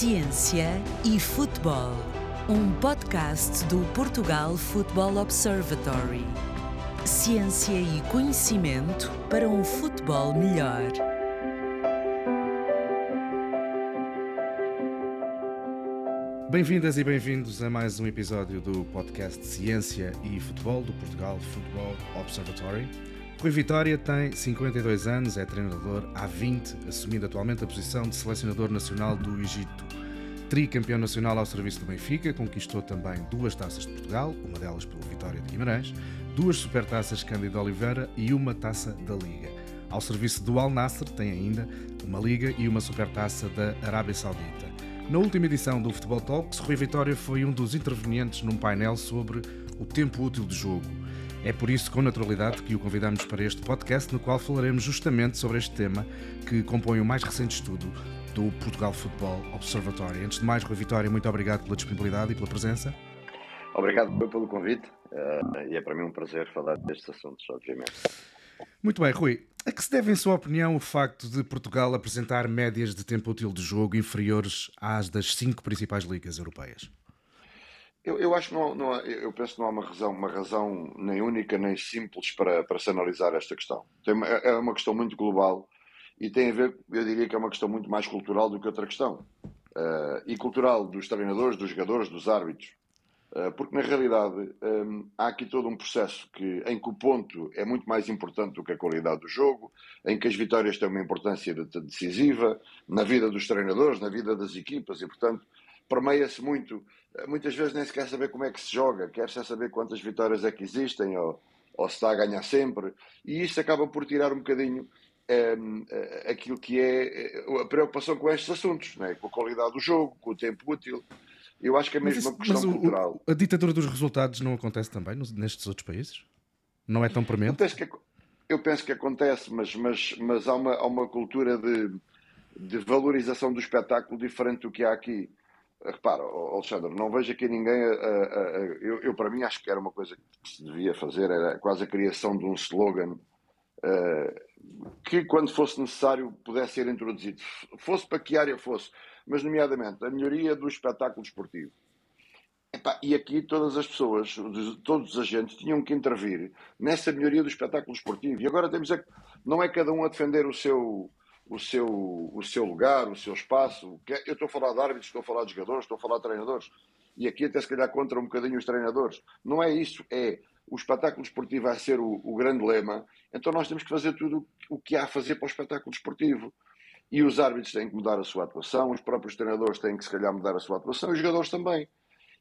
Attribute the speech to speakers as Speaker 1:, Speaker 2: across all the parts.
Speaker 1: Ciência e Futebol, um podcast do Portugal Football Observatory. Ciência e conhecimento para um futebol melhor.
Speaker 2: Bem-vindas e bem-vindos a mais um episódio do podcast Ciência e Futebol do Portugal Football Observatory. Rui Vitória tem 52 anos, é treinador há 20, assumindo atualmente a posição de selecionador nacional do Egito. Tricampeão nacional ao serviço do Benfica, conquistou também duas taças de Portugal, uma delas pelo Vitória de Guimarães, duas supertaças Cândido Oliveira e uma taça da Liga. Ao serviço do Al Nasser tem ainda uma Liga e uma supertaça da Arábia Saudita. Na última edição do Futebol Talks, Rui Vitória foi um dos intervenientes num painel sobre o tempo útil de jogo. É por isso, com naturalidade, que o convidamos para este podcast, no qual falaremos justamente sobre este tema que compõe o mais recente estudo do Portugal Football Observatory. Antes de mais, Rui Vitória, muito obrigado pela disponibilidade e pela presença.
Speaker 3: Obrigado pelo convite uh, e é para mim um prazer falar destes assuntos, obviamente.
Speaker 2: Muito bem, Rui. A que se deve, em sua opinião, o facto de Portugal apresentar médias de tempo útil de jogo inferiores às das cinco principais ligas europeias?
Speaker 3: Eu, eu acho que não, não, eu penso que não há uma razão, uma razão nem única nem simples para, para se analisar esta questão. Tem, é uma questão muito global e tem a ver, eu diria que é uma questão muito mais cultural do que outra questão. Uh, e cultural dos treinadores, dos jogadores, dos árbitros. Uh, porque na realidade um, há aqui todo um processo que, em que o ponto é muito mais importante do que a qualidade do jogo, em que as vitórias têm uma importância decisiva na vida dos treinadores, na vida das equipas e, portanto, permeia-se muito. Muitas vezes nem se quer saber como é que se joga, quer-se saber quantas vitórias é que existem ou, ou se está a ganhar sempre. E isso acaba por tirar um bocadinho um, aquilo que é a preocupação com estes assuntos, né? com a qualidade do jogo, com o tempo útil. Eu acho que é mesmo
Speaker 2: mas
Speaker 3: uma questão
Speaker 2: o,
Speaker 3: cultural.
Speaker 2: a ditadura dos resultados não acontece também nestes outros países? Não é tão premente?
Speaker 3: Eu penso que, eu penso que acontece, mas, mas, mas há, uma, há uma cultura de, de valorização do espetáculo diferente do que há aqui. Repara, Alexandre, não vejo aqui ninguém. A, a, a, eu, eu, para mim, acho que era uma coisa que se devia fazer, era quase a criação de um slogan uh, que, quando fosse necessário, pudesse ser introduzido. Fosse para que área fosse, mas, nomeadamente, a melhoria do espetáculo esportivo. E aqui todas as pessoas, todos os agentes, tinham que intervir nessa melhoria do espetáculo esportivo. E agora temos é, não é cada um a defender o seu o seu, o seu lugar, o seu espaço. É, eu estou a falar de árbitros, estou a falar de jogadores, estou a falar de treinadores. E aqui até se calhar contra um bocadinho os treinadores. Não é isso, é o espetáculo esportivo vai ser o, o grande lema, então nós temos que fazer tudo o que há a fazer para o espetáculo esportivo. E os árbitros têm que mudar a sua atuação, os próprios treinadores têm que se calhar mudar a sua atuação, e os jogadores também.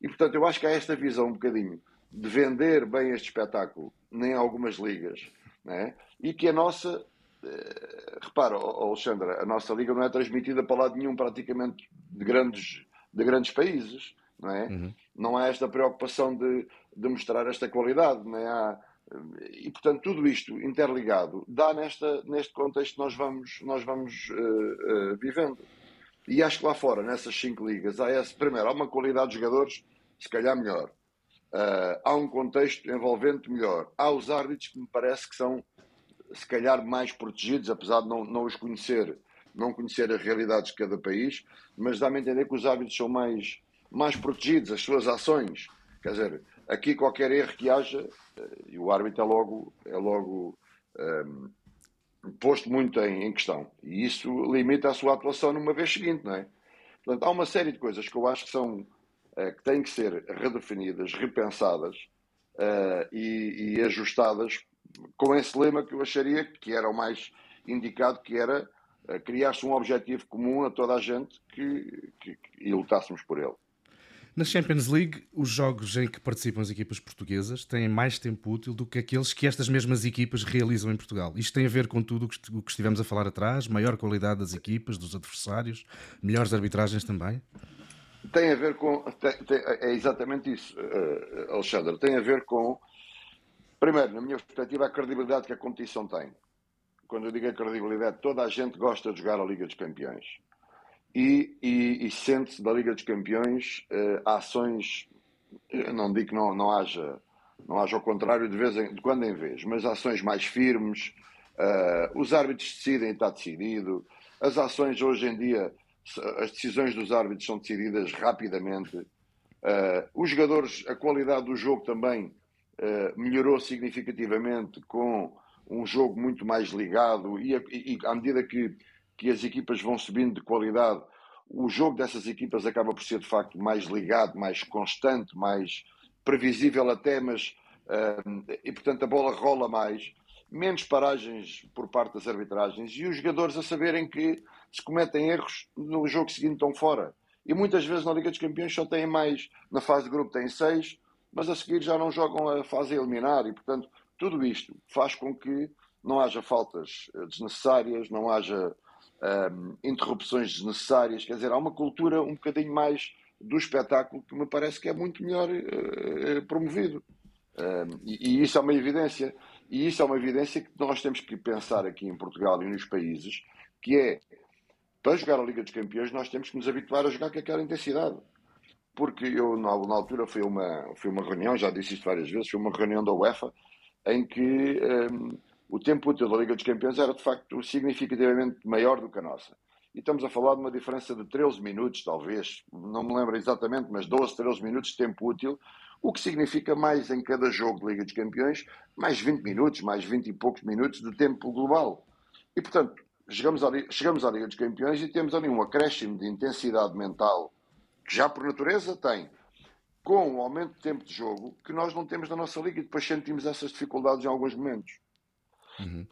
Speaker 3: E portanto eu acho que há esta visão um bocadinho de vender bem este espetáculo em algumas ligas, né? e que a nossa Uh, repara, Alexandre, a nossa liga não é transmitida para lado nenhum praticamente de grandes, de grandes países, não é? Uhum. Não há esta preocupação de, de mostrar esta qualidade, não é? Há, e portanto tudo isto interligado dá nesta, neste contexto que nós vamos, nós vamos uh, uh, vivendo. E acho que lá fora, nessas cinco ligas, há esse, primeiro, há uma qualidade de jogadores se calhar melhor. há um contexto envolvente melhor. Há os árbitros que me parece que são se calhar mais protegidos, apesar de não, não os conhecer, não conhecer as realidades de cada país, mas dá-me a entender que os árbitros são mais, mais protegidos, as suas ações. Quer dizer, aqui qualquer erro que haja, eh, e o árbitro é logo, é logo um, ehm, posto muito em, em, questão. E isso limita a sua atuação numa vez seguinte, não é? Portanto, há uma série de coisas que eu acho que são uh, que têm que ser redefinidas, repensadas uh, e, e ajustadas com esse lema que eu acharia que era o mais indicado, que era uh, criar-se um objetivo comum a toda a gente que, que, que, e lutássemos por ele.
Speaker 2: Na Champions League, os jogos em que participam as equipas portuguesas têm mais tempo útil do que aqueles que estas mesmas equipas realizam em Portugal. Isto tem a ver com tudo o que estivemos a falar atrás, maior qualidade das equipas, dos adversários, melhores arbitragens também?
Speaker 3: Tem a ver com. Tem, tem, é exatamente isso, uh, Alexandre. Tem a ver com Primeiro, na minha perspectiva, a credibilidade que a competição tem. Quando eu digo a credibilidade, toda a gente gosta de jogar a Liga dos Campeões. E, e, e sente-se da Liga dos Campeões uh, ações, não digo que não, não haja, não haja ao contrário de, vez em, de quando em vez, mas ações mais firmes, uh, os árbitros decidem e está decidido, as ações hoje em dia as decisões dos árbitros são decididas rapidamente. Os jogadores, a qualidade do jogo também melhorou significativamente com um jogo muito mais ligado e, e, e à medida que, que as equipas vão subindo de qualidade, o jogo dessas equipas acaba por ser de facto mais ligado, mais constante, mais previsível até, mas uh, e portanto a bola rola mais, menos paragens por parte das arbitragens e os jogadores a saberem que se cometem erros no jogo seguinte estão fora. E muitas vezes na Liga dos Campeões só têm mais, na fase de grupo têm seis, mas a seguir já não jogam a fase eliminar e portanto tudo isto faz com que não haja faltas eh, desnecessárias, não haja um, interrupções desnecessárias, quer dizer, há uma cultura um bocadinho mais do espetáculo que me parece que é muito melhor uh, promovido. Um, e, e, isso é uma evidência. E isso é uma evidência que nós temos que pensar aqui em Portugal e nos países, que é, para jogar a Liga dos Campeões, nós temos que nos habituar a jogar com aquela intensidade. Porque eu, na, na altura, fui uma, fui uma reunião, já disse isto várias vezes, foi uma reunião da UEFA, em que um, o tempo útil da Liga dos Campeões era, de facto, significativamente maior do que a nossa. E estamos a falar de uma diferença de 13 minutos, talvez, não me lembro exatamente, mas 12, 13 minutos de tempo útil, o que significa mais em cada jogo de Liga dos Campeões, mais 20 minutos, mais 20 e poucos minutos de tempo global. E, portanto, chegamos, ali, chegamos à Liga dos Campeões e temos ali um acréscimo de intensidade mental, que já por natureza tem, com um aumento de tempo de jogo, que nós não temos na nossa Liga e depois sentimos essas dificuldades em alguns momentos.
Speaker 2: Uhum.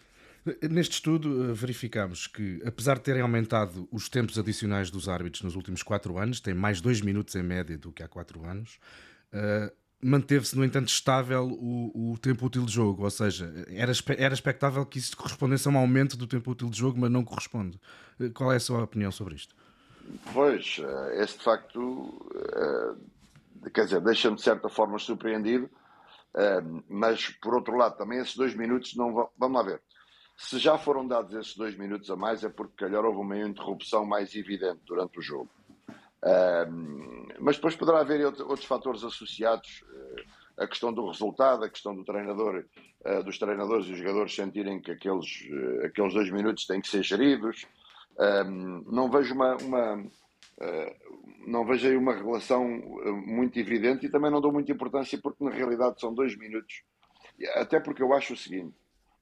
Speaker 2: Neste estudo, eh, verificamos que, apesar de terem aumentado os tempos adicionais dos árbitros nos últimos quatro anos, tem mais dois minutos em média do que há quatro anos, uh, manteve-se, no entanto, estável o, o, tempo útil de jogo, ou seja, era, era expectável que isso correspondesse a um aumento do tempo útil de jogo, mas não corresponde. Uh, qual é a sua opinião sobre isto?
Speaker 3: Pois, esse de facto, uh, quer dizer, deixa-me de certa forma surpreendido, mas por outro lado, também esses dois minutos não vão. Vamos lá ver. Se já foram dados esses dois minutos a mais, é porque, calhar, houve uma interrupção mais evidente durante o jogo. mas depois poderá haver outros fatores associados, uh, a questão do resultado, a questão do treinador, uh, dos treinadores e os jogadores sentirem que aqueles, uh, aqueles dois minutos têm que ser geridos. não vejo uma, uma não vejo aí uma relação muito evidente e também não dou muita importância porque na realidade são dois minutos. Até porque eu acho o seguinte,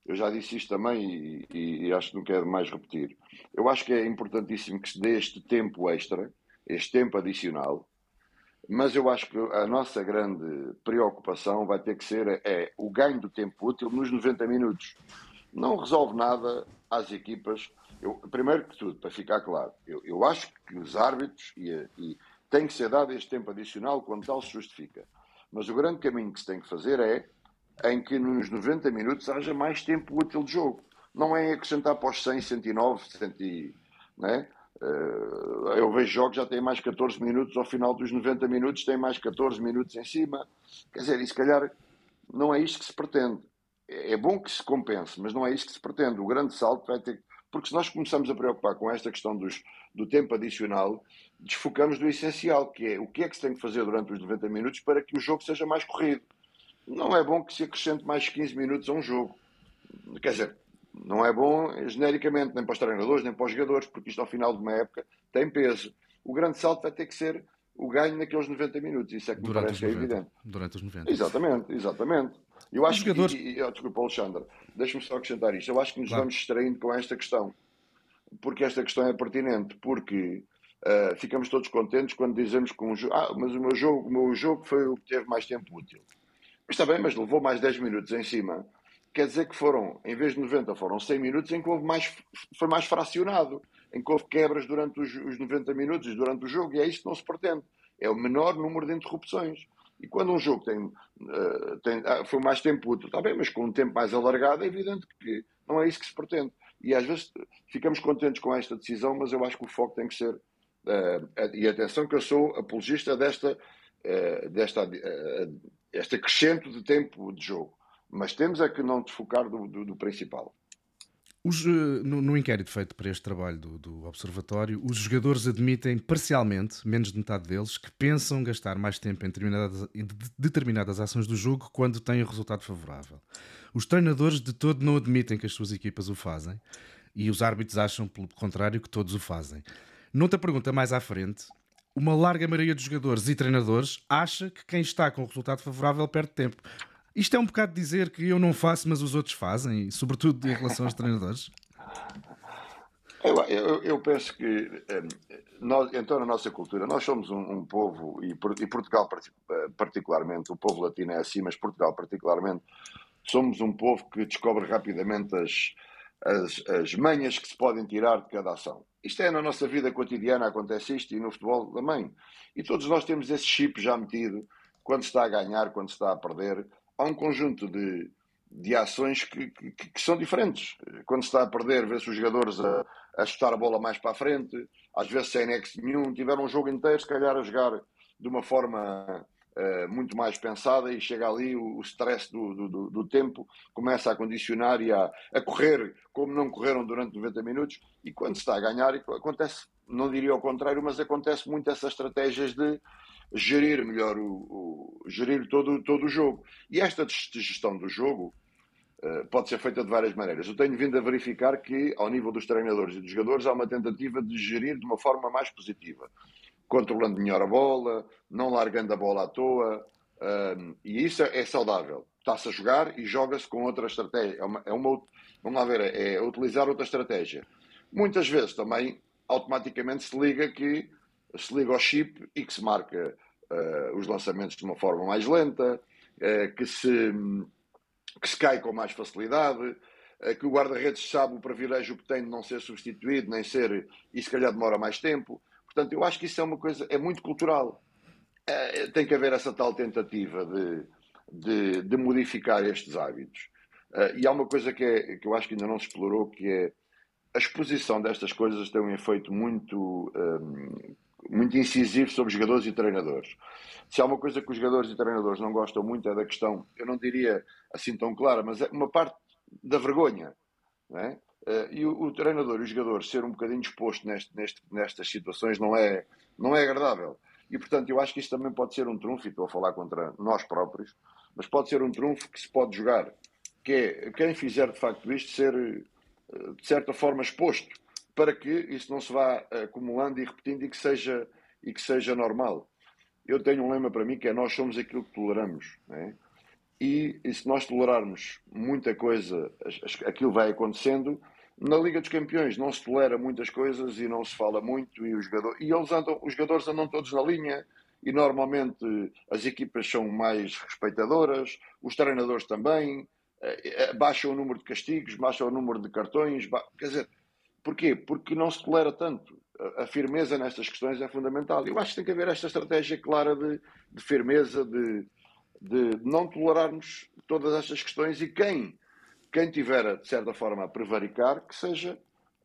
Speaker 3: eu já disse isto também e, e, e, acho que não quero mais repetir. Eu acho que é importantíssimo que se dê este tempo extra, este tempo adicional, mas eu acho que a nossa grande preocupação vai ter que ser é o ganho do tempo útil nos 90 minutos. Não resolve nada às equipas. Eu, primeiro que tudo, para ficar claro, eu, eu acho que os árbitros e, e tem que ser dado este tempo adicional quando tal se justifica. Mas o grande caminho que se tem que fazer é em que nos 90 minutos haja mais tempo útil de jogo. Não é acrescentar para os 100, 109, 100, né? Eu vejo jogos que já têm mais 14 minutos, ao final dos 90 minutos têm mais 14 minutos em cima. Quer dizer, e se calhar não é isto que se pretende. É, é bom que se compense, mas não é isto que se pretende. O grande salto vai ter porque se nós começamos a preocupar com esta questão dos, do tempo adicional, desfocamos do essencial, que é o que é que se tem que fazer durante os 90 minutos para que o jogo seja mais corrido não é bom que se acrescente mais 15 minutos a um jogo. Quer dizer, não é bom genericamente, nem para os treinadores, nem para os jogadores, porque isto ao final de uma época tem peso. O grande salto vai ter que ser o ganho naqueles 90 minutos. Isso é que me durante parece que é evidente.
Speaker 2: Durante os 90.
Speaker 3: Exatamente, exatamente. Eu acho jogadores... que. E, e, desculpa, Alexandre, deixa-me só acrescentar isto. Eu acho que nos claro. vamos distraindo com esta questão. Porque esta questão é pertinente. Porque uh, ficamos todos contentes quando dizemos que um jogo. Ah, mas o meu jogo, o meu jogo foi o que teve mais tempo útil. Está bem, mas levou mais 10 minutos em cima. Quer dizer que foram, em vez de 90, foram 100 minutos em que houve mais, foi mais fracionado, em que houve quebras durante os, os 90 minutos e durante o jogo, e é isto que não se pretende. É o menor número de interrupções. E quando um jogo tem, uh, tem ah, foi mais tempo útil, está bem, mas com um tempo mais alargado, é evidente que não é isso que se pretende. E às vezes ficamos contentes com esta decisão, mas eu acho que o foco tem que ser. Uh, e atenção, que eu sou apologista desta, uh, desta este acrescento de tempo de jogo. Mas temos é que não desfocar do, do, do principal.
Speaker 2: Os, eh, no, no, inquérito feito para este trabalho do, do, Observatório, os jogadores admitem parcialmente, menos de metade deles, que pensam gastar mais tempo em determinadas, em determinadas ações do jogo quando têm o resultado favorável. Os treinadores de todo não admitem que as suas equipas o fazem e os árbitros acham, pelo contrário, que todos o fazem. Noutra pergunta mais à frente, uma larga maioria dos jogadores e treinadores acha que quem está com o resultado favorável perde tempo. Isto é um bocado dizer que eu não faço, mas os outros fazem, sobretudo em relação aos treinadores?
Speaker 3: Eu, eu, eu, penso que, hum, nós, então, na nossa cultura, nós somos um, um povo, e, e, Portugal eh, particularmente, o povo latino é assim, mas Portugal particularmente, somos um povo que descobre rapidamente as, as, as manhas que se podem tirar de cada ação. Isto é na nossa vida cotidiana, acontece isto e no futebol também. E todos nós temos esse chip já metido, quando se está a ganhar, quando se está a perder. Há um conjunto de, de ações que, que, que, são diferentes. Quando se está a perder, vê-se os jogadores a, a chutar a bola mais para a frente, às vezes sem nexo nenhum, tiveram um jogo inteiro, se calhar a jogar de uma forma uh, muito mais pensada e chega ali o, o stress do, do, do, tempo começa a condicionar e a, a correr como não correram durante 90 minutos e quando se está a ganhar acontece, não diria ao contrário, mas acontece muito essas estratégias de gerir melhor o, o gerir todo, todo o jogo. E esta gestão do jogo uh, pode ser feita de várias maneiras. Eu tenho vindo a verificar que, ao nível dos treinadores e dos jogadores, há uma tentativa de gerir de uma forma mais positiva, controlando melhor a bola, não largando a bola à toa, uh, e isso é, é saudável. Está-se a jogar e joga-se com outra estratégia. É uma, é uma, vamos lá ver, é utilizar outra estratégia. Muitas vezes também automaticamente se liga que se liga ao chip e que se marca uh, os lançamentos de uma forma mais lenta, uh, que, se, que se cai com mais facilidade, uh, que o guarda-redes sabe o privilégio que tem de não ser substituído, nem ser, e se calhar demora mais tempo. Portanto, eu acho que isso é uma coisa, é muito cultural. tem que haver essa tal tentativa de, de, de modificar estes hábitos. e há uma coisa que, é, que eu acho que ainda não se explorou, que é a exposição destas coisas tem um efeito muito um, muito incisivo sobre jogadores e treinadores. Se há uma coisa que os jogadores e treinadores não gostam muito é da questão, eu não diria assim tão clara, mas é uma parte da vergonha. É? Eh, e o, o, treinador e o jogador ser um bocadinho exposto neste, neste, nestas situações não é, não é agradável. E, portanto, eu acho que isso também pode ser um trunfo, e estou a falar contra nós próprios, mas pode ser um trunfo que se pode jogar, que é quem fizer de facto isto ser, eh, de certa forma, exposto para que isso não se vá acumulando e repetindo e que seja, e que seja normal. Eu tenho um lema para mim que é nós somos aquilo que toleramos. Né? E, e, se nós tolerarmos muita coisa, aquilo vai acontecendo. Na Liga dos Campeões não se tolera muitas coisas e não se fala muito e, os jogadores, e eles andam, os jogadores andam todos na linha e normalmente as equipas são mais respeitadoras, os treinadores também, eh, eh, baixam o número de castigos, baixam o número de cartões, quer dizer, Porquê? Porque não se tolera tanto. A firmeza nestas questões é fundamental. Eu acho que tem que haver esta estratégia clara de, de firmeza, de, de não tolerarmos todas estas questões e quem, quem tiver, de certa forma, a prevaricar, que seja,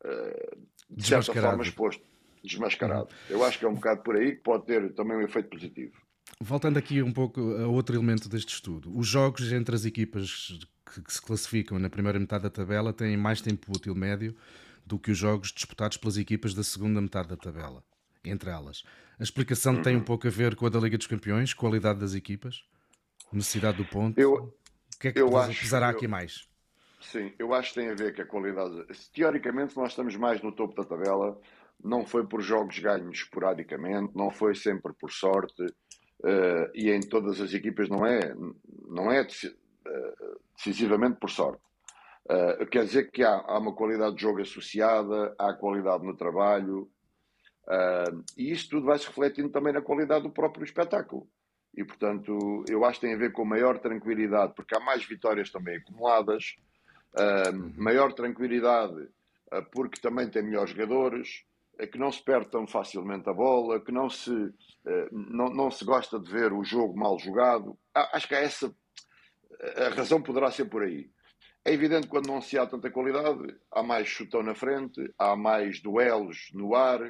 Speaker 3: uh, de certa forma, exposto, desmascarado. Eu acho que é um bocado por aí que pode ter também um efeito positivo.
Speaker 2: Voltando aqui um pouco a outro elemento deste estudo, os jogos entre as equipas que se classificam na primeira metade da tabela têm mais tempo útil médio do que os jogos disputados pelas equipas da segunda metade da tabela, entre elas. A explicação uhum. tem um pouco a ver com a da Liga dos Campeões, qualidade das equipas, necessidade do ponto.
Speaker 3: Eu,
Speaker 2: o que é que eu acho, pesará eu, aqui mais?
Speaker 3: Sim, eu acho que tem a ver com a qualidade. Teoricamente, nós estamos mais no topo da tabela, não foi por jogos ganhos esporadicamente, não foi sempre por sorte, uh, e em todas as equipas não é, não é eh, decisivamente por sorte. Uh, quer dizer que há, há, uma qualidade de jogo associada, há qualidade no trabalho, uh, e isso tudo vai se refletindo também na qualidade do próprio espetáculo. E, portanto, eu acho que tem a ver com maior tranquilidade, porque há mais vitórias também acumuladas, uh, maior tranquilidade, porque também tem melhores jogadores, que não se perde tão facilmente a bola, que não se, não, não se gosta de ver o jogo mal jogado. Acho que essa. A razão poderá ser por aí. É evidente que quando não se há tanta qualidade, há mais chutão na frente, há mais duelos no ar,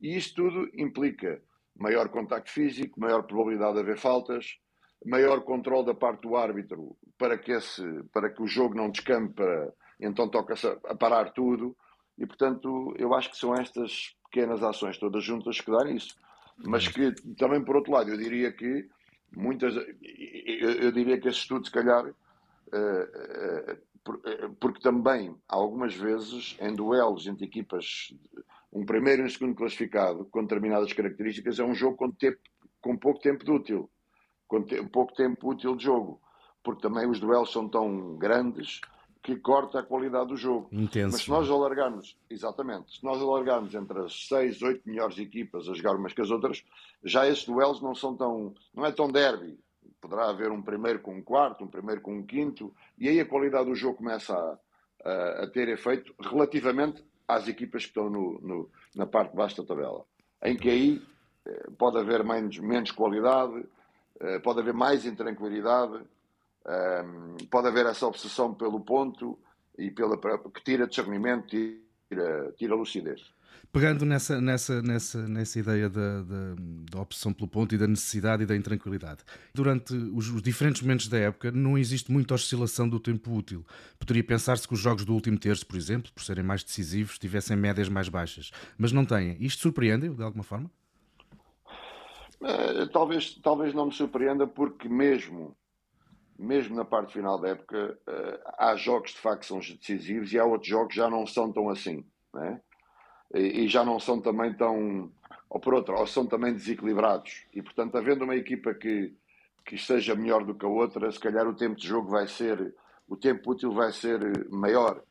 Speaker 3: e isto tudo implica maior contacto físico, maior probabilidade de haver faltas, maior controle da parte do árbitro para que, esse, para que o jogo não descampe, para, então toca-se a parar tudo, e portanto eu acho que são estas pequenas ações todas juntas que dão isso. Mas que também, por outro lado, eu diria que muitas. Eu, eu diria que esse estudo, se calhar, uh, uh, porque também, algumas vezes, em duelos entre equipas um primeiro e um segundo classificado com determinadas características é um jogo com, tempo, com pouco tempo de útil, com te, pouco tempo útil de jogo, porque também os duelos são tão grandes que corta a qualidade do jogo.
Speaker 2: Intenso.
Speaker 3: Mas se nós alargarmos, exatamente, se nós alargarmos entre as seis, oito melhores equipas a jogar umas com as outras, já esses duelos não são tão, não é tão derby. Poderá haver um primeiro com um quarto, um primeiro com um quinto, e aí a qualidade do jogo começa a, a, a ter efeito relativamente às equipas que estão no, no, na parte de baixo da tabela. Em que aí eh, pode haver menos, menos qualidade, eh, pode haver mais intranquilidade, um, pode haver essa obsessão pelo ponto e pela, que tira discernimento, tira, tira lucidez.
Speaker 2: Pegando nessa, nessa, nessa, nessa ideia da, da, da, opção pelo ponto e da necessidade e da intranquilidade, durante os, os, diferentes momentos da época não existe muita oscilação do tempo útil. Poderia pensar-se que os jogos do último terço, por exemplo, por serem mais decisivos, tivessem médias mais baixas, mas não têm. Isto surpreende de alguma forma?
Speaker 3: Uh, talvez, talvez não me surpreenda, porque mesmo mesmo na parte final da época, uh, há jogos de facto que são decisivos e há outros jogos que já não são tão assim, né? E, já não são também tão, ou por outro, ou são também desequilibrados. E portanto, havendo uma equipa que, que seja melhor do que a outra, se calhar o tempo de jogo vai ser, o tempo útil vai ser maior.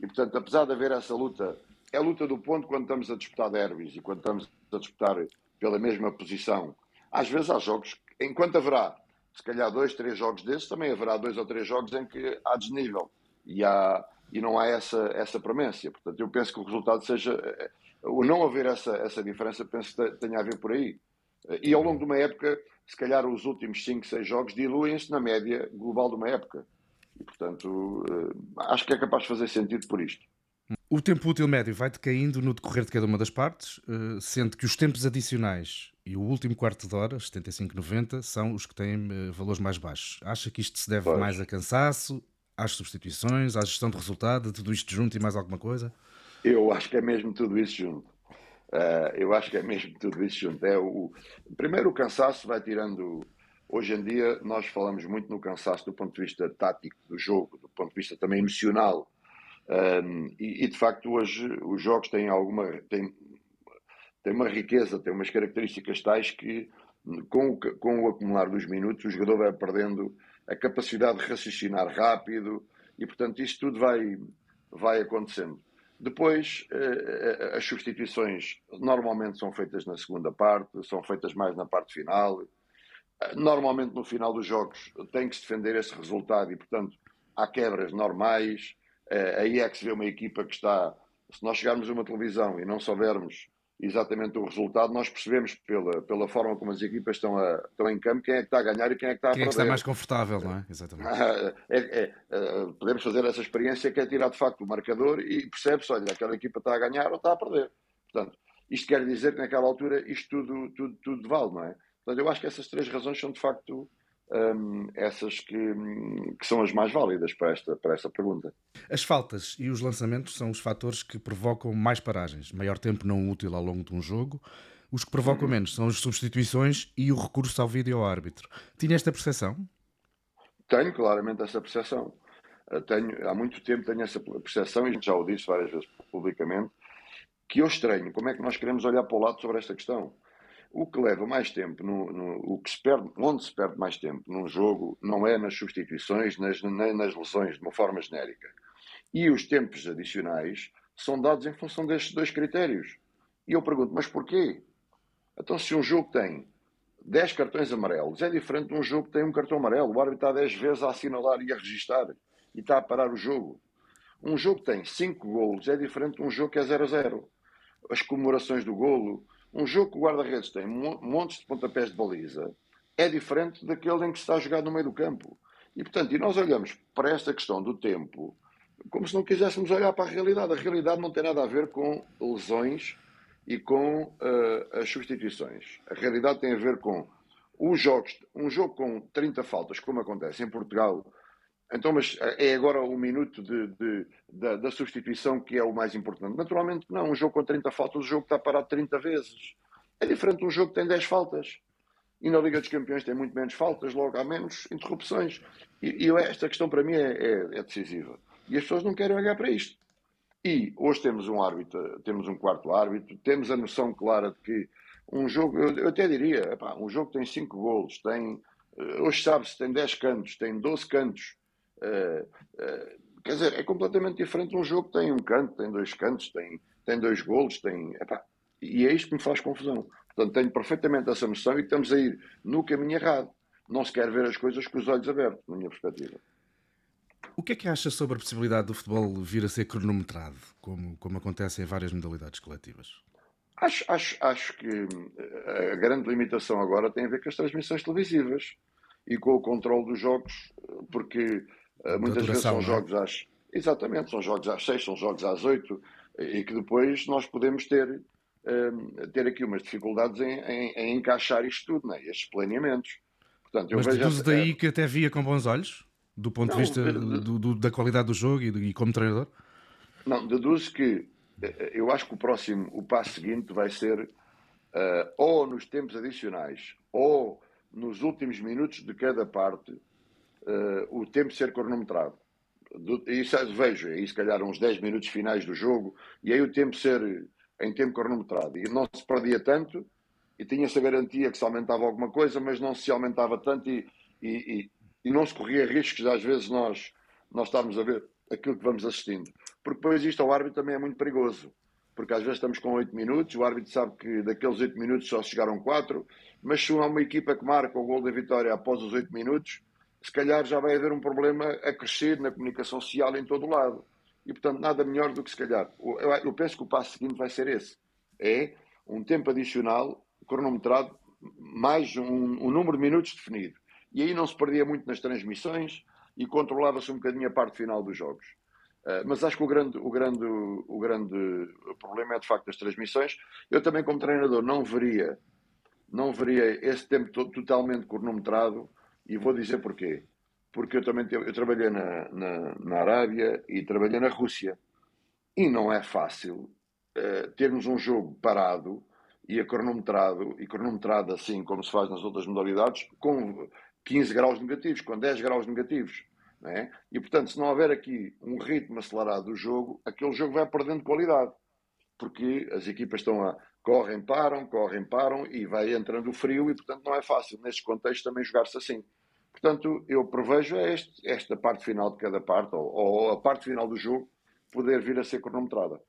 Speaker 3: E portanto, apesar de haver essa luta, é a luta do ponto quando estamos a disputar derbys e quando estamos a disputar pela mesma posição. Às vezes há jogos, enquanto haverá se calhar dois, três jogos desses, também haverá dois ou três jogos em que há desnível e, há, e não há essa, essa premência. Portanto, eu penso que o resultado seja. O não haver essa, essa diferença, penso que tenha a ver por aí. E ao longo de uma época, se calhar os últimos 5, 6 jogos diluem-se na média global de uma época. E, portanto, eh, acho que é capaz de fazer sentido por isto.
Speaker 2: O tempo útil médio vai decaindo no decorrer de cada uma das partes, eh, sendo que os tempos adicionais e o último quarto de hora, 75-90, são os que têm eh, valores mais baixos. Acha que isto se deve pois. mais a cansaço, às substituições, à gestão de resultado, tudo isto junto e mais alguma coisa?
Speaker 3: Eu acho que é mesmo tudo isso junto. Uh, eu acho que é mesmo tudo isso junto. É o, primeiro, o cansaço vai tirando. Hoje em dia, nós falamos muito no cansaço do ponto de vista tático do jogo, do ponto de vista também emocional. Um, e, e, de facto, hoje os jogos têm alguma. Têm, tem uma riqueza, tem umas características tais que, com o, com o acumular dos minutos, o jogador vai perdendo a capacidade de raciocinar rápido e, portanto, isto tudo vai, vai acontecendo. Depois, eh, as substituições normalmente são feitas na segunda parte, são feitas mais na parte final. Normalmente, no final dos jogos, tem que se defender esse resultado e, portanto, há quebras normais. Eh, aí é que se vê uma equipa que está. Se nós chegarmos a uma televisão e não soubermos exatamente o resultado, nós percebemos pela, pela forma como as equipas estão, a, estão em campo quem é que está a ganhar e quem é que está a perder. Quem é
Speaker 2: que está mais confortável, não é? Exatamente. É,
Speaker 3: é, é, podemos fazer essa experiência que é tirar de facto o marcador e percebe-se, olha, aquela equipa está a ganhar ou está a perder. Portanto, isto quer dizer que naquela altura isto tudo, tudo, tudo vale, não é? Portanto, eu acho que essas três razões são de facto um, essas que, que, são as mais válidas para esta, para esta pergunta.
Speaker 2: As faltas e os lançamentos são os fatores que provocam mais paragens, maior tempo não útil ao longo de um jogo. Os que provocam uhum. menos são as substituições e o recurso ao vídeo ao árbitro. Tinha esta percepção?
Speaker 3: Tenho claramente essa percepção. Eh, tenho, há muito tempo tenho essa percepção e já o disse várias vezes publicamente que eu estranho como é que nós queremos olhar para o lado sobre esta questão. O que leva mais tempo, no, no, o que se perde, onde se perde mais tempo num jogo, não é nas substituições, nas, nem nas lesões, de uma forma genérica. E os tempos adicionais são dados em função destes dois critérios. E eu pergunto, mas porquê? Então, se um jogo tem 10 cartões amarelos, é diferente de um jogo que tem um cartão amarelo. O árbitro está 10 vezes a assinalar e a registar e está a parar o jogo. Um jogo que tem 5 golos é diferente de um jogo que é 0 a 0. As comemorações do golo, um jogo que o guarda-redes tem montes de pontapés de baliza é diferente daquele em que se está a jogar no meio do campo. E, portanto, e nós olhamos para esta questão do tempo como se não quiséssemos olhar para a realidade. A realidade não tem nada a ver com lesões e com uh, as substituições. A realidade tem a ver com os jogos, um jogo com 30 faltas, como acontece em Portugal, então, mas eh, é agora o minuto de, de, da substituição que é o mais importante. Naturalmente não, um jogo com 30 faltas, o jogo está parado 30 vezes. É diferente de um jogo que tem 10 faltas. E na Liga dos Campeões tem muito menos faltas, logo há menos interrupções. E, e esta questão para mim é, é, é, decisiva. E as pessoas não querem olhar para isto. E hoje temos um árbitro, temos um quarto árbitro, temos a noção clara de que um jogo, eu, eu até diria, epá, um jogo tem 5 golos, tem, eh, hoje sabe-se, tem 10 cantos, tem 12 cantos. Uh, uh, quer dizer, é completamente diferente um jogo que tem um canto, tem dois cantos, tem, tem dois golos, tem. Epá, e é isto que me faz confusão. Portanto, tenho perfeitamente essa noção e estamos a ir no caminho errado. Não se quer ver as coisas com os olhos abertos, na minha perspectiva.
Speaker 2: O que é que acha sobre a possibilidade do futebol vir a ser cronometrado, como, como acontece em várias modalidades coletivas?
Speaker 3: Acho, acho, acho que eh, a grande limitação agora tem a ver com as transmissões televisivas e com o controle dos jogos, porque uh, muitas vezes são é? jogos às. Exatamente, são jogos às 6, são jogos às 8, e que depois nós podemos ter, uh, ter aqui umas dificuldades em, em, em, encaixar isto tudo, né? estes planeamentos.
Speaker 2: Portanto, eu Mas vejo deduzo daí que até via com bons olhos, do ponto não, de vista de, do, do, da qualidade do jogo e, e como treinador?
Speaker 3: Não, deduzo que eh, eu acho que o próximo, o passo seguinte vai ser uh, ou nos tempos adicionais ou nos últimos minutos de cada parte uh, o tempo ser cronometrado. Isso vejo, aí se calhar uns 10 minutos finais do jogo e aí o tempo ser em tempo cronometrado. E não se perdia tanto e tinha-se a garantia que se aumentava alguma coisa, mas não se aumentava tanto e, e, e, e não se corria riscos, às vezes nós, nós estamos a ver aquilo que vamos assistindo. Porque depois isto ao árbitro também é muito perigoso. Porque às vezes estamos com 8 minutos, o árbitro sabe que daqueles 8 minutos só chegaram 4, mas se há uma equipa que marca o gol da vitória após os 8 minutos, se calhar já vai haver um problema a crescer na comunicação social em todo o lado. E portanto, nada melhor do que se calhar. Eu penso que o passo seguinte vai ser esse: é um tempo adicional, cronometrado, mais um, um número de minutos definido. E aí não se perdia muito nas transmissões e controlava-se um bocadinho a parte final dos jogos. Uh, mas acho que o grande, o, grande, o grande problema é de facto as transmissões. Eu também, como treinador, não veria, não veria esse tempo totalmente cronometrado e vou dizer porquê. Porque eu também eu trabalhei na, na, na Arábia e trabalhei na Rússia. E não é fácil uh, termos um jogo parado e cronometrado, e cronometrado assim como se faz nas outras modalidades, com 15 graus negativos, com 10 graus negativos. É? E, portanto, se não houver aqui um ritmo acelerado do jogo, aquele jogo vai perdendo qualidade. Porque as equipas estão a. correm, param, correm, param e vai entrando o frio e, portanto, não é fácil, neste contexto, também jogar-se assim. Portanto, eu prevejo este, esta parte final de cada parte, ou, ou a parte final do jogo, poder vir a ser cronometrada.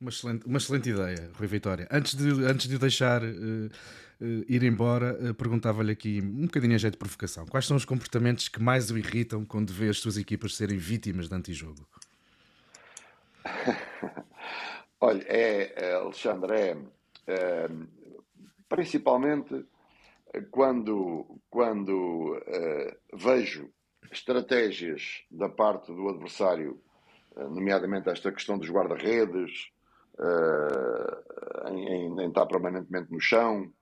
Speaker 2: Uma excelente, uma excelente ideia, Rui Vitória. Antes de, antes de o deixar uh, uh, ir embora, uh, perguntava-lhe aqui um bocadinho a jeito de provocação. Quais são os comportamentos que mais o irritam quando vê as suas equipas serem vítimas de antijogo?
Speaker 3: Olha, é, é, Alexandre, é, é principalmente quando, quando vejo estratégias da parte do adversário, nomeadamente esta questão dos guarda-redes, uh, em, em, estar permanentemente no chão.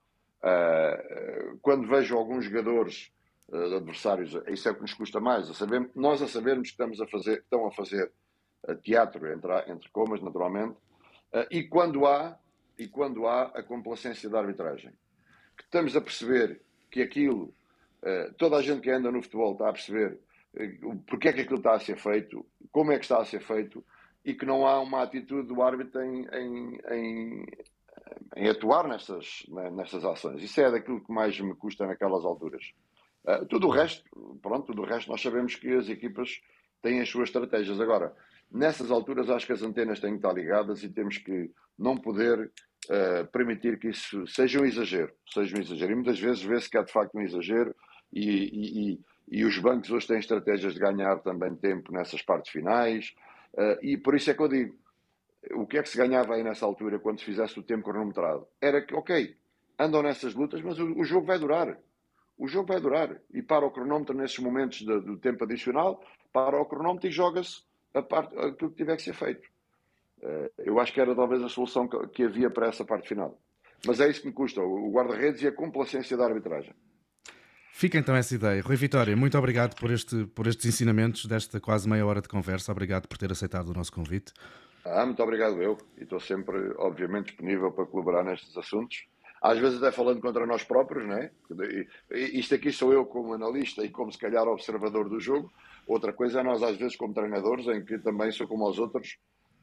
Speaker 3: Uh, quando vejo alguns jogadores uh, adversários, isso é o que nos custa mais. A saber, nós a sabermos que estamos a fazer, estão a fazer teatro, entre, entre comas, naturalmente, e quando há e quando há a complacência da arbitragem. Que estamos a perceber que aquilo, toda a gente que anda no futebol está a perceber porque é que aquilo está a ser feito, como é que está a ser feito, e que não há uma atitude do árbitro em, em, em, em atuar nestas, nestas ações. Isso é daquilo que mais me custa naquelas alturas. Uh, tudo o resto, pronto, tudo o resto nós sabemos que as equipas têm as suas estratégias. Agora, nessas alturas acho que as antenas têm que estar ligadas e temos que não poder uh, permitir que isso seja um exagero. Seja um exagero. E muitas vezes vê-se que é de facto um exagero e, e, e, os bancos hoje têm estratégias de ganhar também tempo nessas partes finais. Uh, e por isso é que eu digo, o que é que se ganhava aí nessa altura quando se fizesse o tempo cronometrado? Era que, ok, andam nessas lutas, mas o, o jogo vai durar. O jogo vai durar. E para o cronómetro nesses momentos do tempo adicional, para o cronómetro e joga-se a parte, aquilo que tiver que ser feito. Uh, eu acho que era talvez a solução que, que havia para essa parte final. Mas é isso que me custa, o guarda-redes e a complacência da arbitragem.
Speaker 2: Fica então essa ideia. Rui Vitória, muito obrigado por, este, por estes ensinamentos desta quase meia hora de conversa. Obrigado por ter aceitado o nosso convite.
Speaker 3: Ah, muito obrigado eu. E estou sempre, obviamente, disponível para colaborar nestes assuntos. Às vezes até falando contra nós próprios, não é? Isto aqui sou eu como analista e como se calhar observador do jogo. Outra coisa é nós às vezes como treinadores, em que também sou como os outros,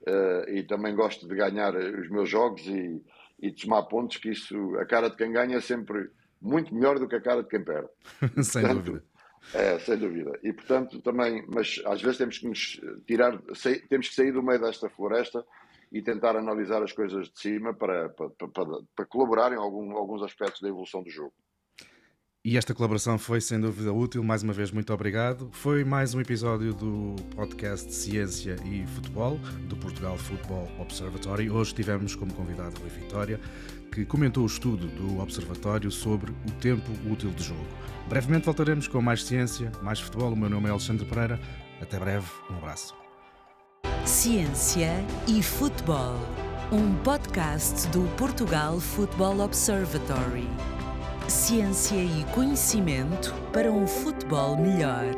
Speaker 3: uh, e também gosto de ganhar os meus jogos e, e de tomar pontos, que isso, a cara de quem ganha é sempre muito melhor do que a cara de quem perde.
Speaker 2: sem portanto, dúvida.
Speaker 3: É, sem dúvida. E portanto também, mas às vezes temos que nos tirar, temos que sair do meio desta floresta e tentar analisar as coisas de cima para, para, para, para colaborar em algum, alguns aspectos da evolução do jogo.
Speaker 2: E esta colaboração foi sem dúvida útil. Mais uma vez, muito obrigado. Foi mais um episódio do podcast Ciência e Futebol, do Portugal Football Observatory. Hoje tivemos como convidado Rui Vitória, que comentou o estudo do Observatório sobre o tempo útil de jogo. Brevemente voltaremos com mais ciência, mais futebol. O meu nome é Alexandre Pereira. Até breve. Um abraço.
Speaker 1: Ciência e Futebol, um podcast do Portugal Football Observatory. Ciência e conhecimento para um futebol melhor.